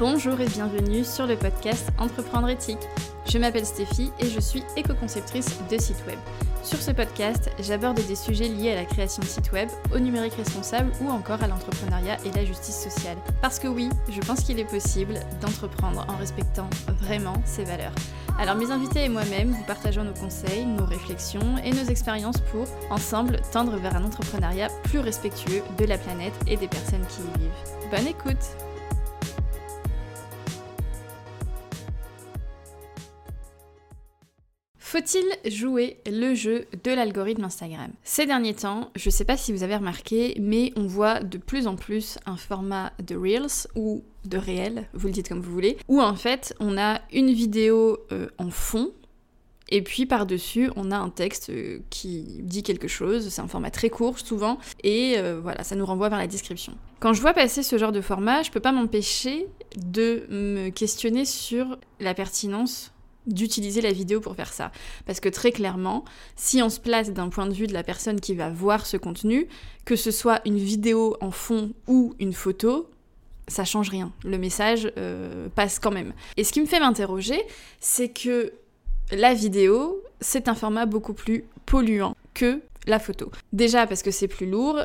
Bonjour et bienvenue sur le podcast Entreprendre éthique. Je m'appelle Stéphie et je suis éco-conceptrice de site web. Sur ce podcast, j'aborde des sujets liés à la création de sites web, au numérique responsable ou encore à l'entrepreneuriat et la justice sociale. Parce que oui, je pense qu'il est possible d'entreprendre en respectant vraiment ses valeurs. Alors mes invités et moi-même, vous partageons nos conseils, nos réflexions et nos expériences pour, ensemble, tendre vers un entrepreneuriat plus respectueux de la planète et des personnes qui y vivent. Bonne écoute Faut-il jouer le jeu de l'algorithme Instagram? Ces derniers temps, je sais pas si vous avez remarqué, mais on voit de plus en plus un format de Reels ou de réel, vous le dites comme vous voulez, où en fait on a une vidéo euh, en fond et puis par-dessus, on a un texte euh, qui dit quelque chose, c'est un format très court souvent, et euh, voilà, ça nous renvoie vers la description. Quand je vois passer ce genre de format, je peux pas m'empêcher de me questionner sur la pertinence d'utiliser la vidéo pour faire ça. Parce que très clairement, si on se place d'un point de vue de la personne qui va voir ce contenu, que ce soit une vidéo en fond ou une photo, ça change rien. Le message euh, passe quand même. Et ce qui me fait m'interroger, c'est que la vidéo, c'est un format beaucoup plus polluant que la photo. Déjà parce que c'est plus lourd,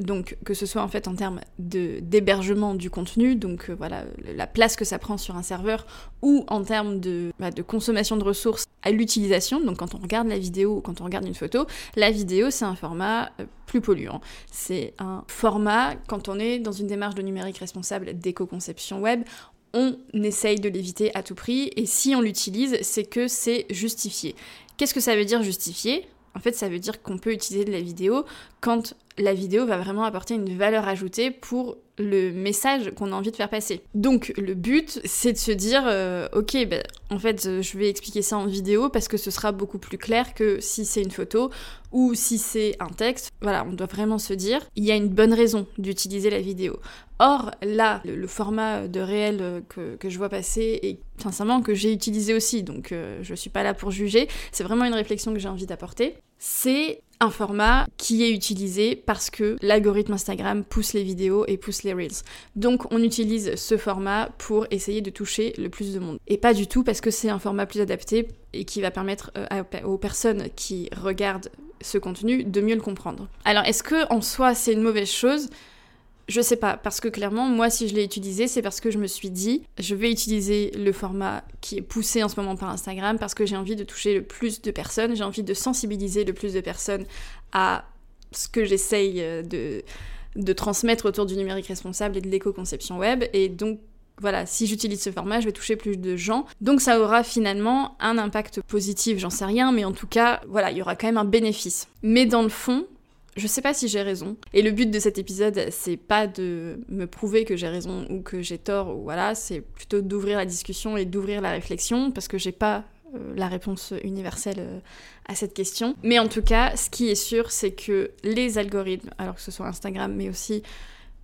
donc que ce soit en fait en termes d'hébergement du contenu, donc euh, voilà la place que ça prend sur un serveur, ou en termes de, bah, de consommation de ressources à l'utilisation, donc quand on regarde la vidéo ou quand on regarde une photo, la vidéo c'est un format euh, plus polluant. C'est un format, quand on est dans une démarche de numérique responsable d'éco-conception web, on essaye de l'éviter à tout prix, et si on l'utilise, c'est que c'est justifié. Qu'est-ce que ça veut dire justifié en fait, ça veut dire qu'on peut utiliser de la vidéo quand la vidéo va vraiment apporter une valeur ajoutée pour le message qu'on a envie de faire passer. Donc le but, c'est de se dire, euh, ok, ben, en fait, je vais expliquer ça en vidéo parce que ce sera beaucoup plus clair que si c'est une photo ou si c'est un texte. Voilà, on doit vraiment se dire, il y a une bonne raison d'utiliser la vidéo. Or, là, le, format de réel que, je vois passer et sincèrement que j'ai utilisé aussi, donc euh, je suis pas là pour juger, c'est vraiment une réflexion que j'ai envie d'apporter. C'est un format qui est utilisé parce que l'algorithme Instagram pousse les vidéos et pousse les reels. Donc on utilise ce format pour essayer de toucher le plus de monde. Et pas du tout parce que c'est un format plus adapté et qui va permettre euh, aux personnes qui regardent ce contenu de mieux le comprendre. Alors est-ce que en soi c'est une mauvaise chose? Je sais pas, parce que clairement, moi, si je l'ai utilisé, c'est parce que je me suis dit, je vais utiliser le format qui est poussé en ce moment par Instagram, parce que j'ai envie de toucher le plus de personnes, j'ai envie de sensibiliser le plus de personnes à ce que j'essaye euh, de, de transmettre autour du numérique responsable et de l'éco-conception web. Et donc, voilà, si j'utilise ce format, je vais toucher plus de gens. Donc ça aura finalement un impact positif, j'en sais rien, mais en tout cas, voilà, il y aura quand même un bénéfice. Mais dans le fond, je sais pas si j'ai raison. Et le but de cet épisode, c'est pas de me prouver que j'ai raison ou que j'ai tort, ou voilà, c'est plutôt d'ouvrir la discussion et d'ouvrir la réflexion, parce que j'ai pas euh, la réponse universelle euh, à cette question. Mais en tout cas, ce qui est sûr, c'est que les algorithmes, alors que ce soit Instagram, mais aussi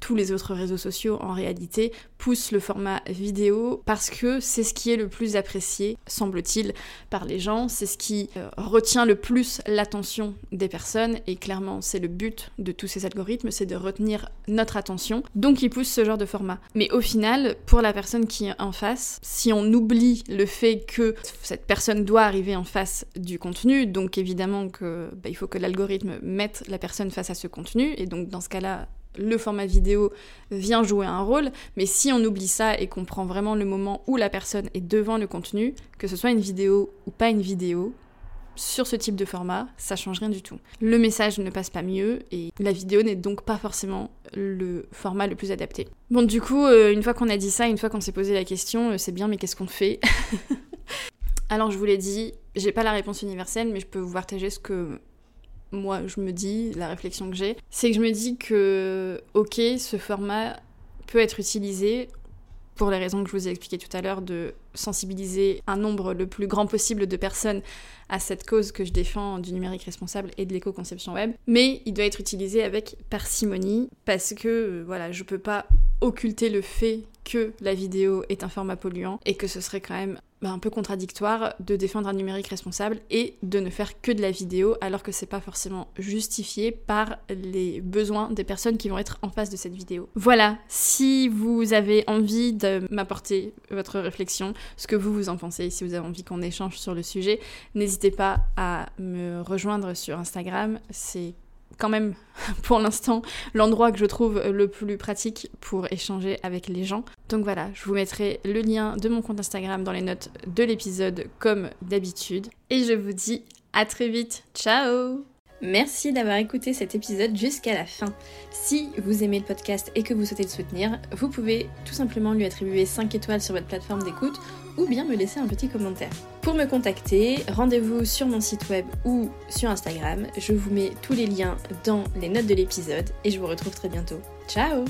tous les autres réseaux sociaux en réalité poussent le format vidéo parce que c'est ce qui est le plus apprécié, semble-t-il, par les gens, c'est ce qui euh, retient le plus l'attention des personnes et clairement c'est le but de tous ces algorithmes, c'est de retenir notre attention. Donc ils poussent ce genre de format. Mais au final, pour la personne qui est en face, si on oublie le fait que cette personne doit arriver en face du contenu, donc évidemment que bah, il faut que l'algorithme mette la personne face à ce contenu et donc dans ce cas-là le format vidéo vient jouer un rôle, mais si on oublie ça et qu'on prend vraiment le moment où la personne est devant le contenu, que ce soit une vidéo ou pas une vidéo, sur ce type de format, ça change rien du tout. Le message ne passe pas mieux et la vidéo n'est donc pas forcément le format le plus adapté. Bon, du coup, euh, une fois qu'on a dit ça, une fois qu'on s'est posé la question, euh, c'est bien, mais qu'est-ce qu'on fait Alors, je vous l'ai dit, j'ai pas la réponse universelle, mais je peux vous partager ce que moi je me dis, la réflexion que j'ai, c'est que je me dis que, ok, ce format peut être utilisé pour les raisons que je vous ai expliquées tout à l'heure, de sensibiliser un nombre le plus grand possible de personnes à cette cause que je défends du numérique responsable et de l'éco-conception web. Mais il doit être utilisé avec parcimonie parce que, euh, voilà, je peux pas occulter le fait que la vidéo est un format polluant et que ce serait quand même bah, un peu contradictoire de défendre un numérique responsable et de ne faire que de la vidéo alors que c'est pas forcément justifié par les besoins des personnes qui vont être en face de cette vidéo. Voilà, si vous avez envie de m'apporter votre réflexion, ce que vous vous en pensez, si vous avez envie qu'on échange sur le sujet, n'hésitez pas à me rejoindre sur Instagram, c'est quand même pour l'instant l'endroit que je trouve le plus pratique pour échanger avec les gens. Donc voilà, je vous mettrai le lien de mon compte Instagram dans les notes de l'épisode comme d'habitude. Et je vous dis à très vite. Ciao Merci d'avoir écouté cet épisode jusqu'à la fin. Si vous aimez le podcast et que vous souhaitez le soutenir, vous pouvez tout simplement lui attribuer 5 étoiles sur votre plateforme d'écoute ou bien me laisser un petit commentaire. Pour me contacter, rendez-vous sur mon site web ou sur Instagram. Je vous mets tous les liens dans les notes de l'épisode et je vous retrouve très bientôt. Ciao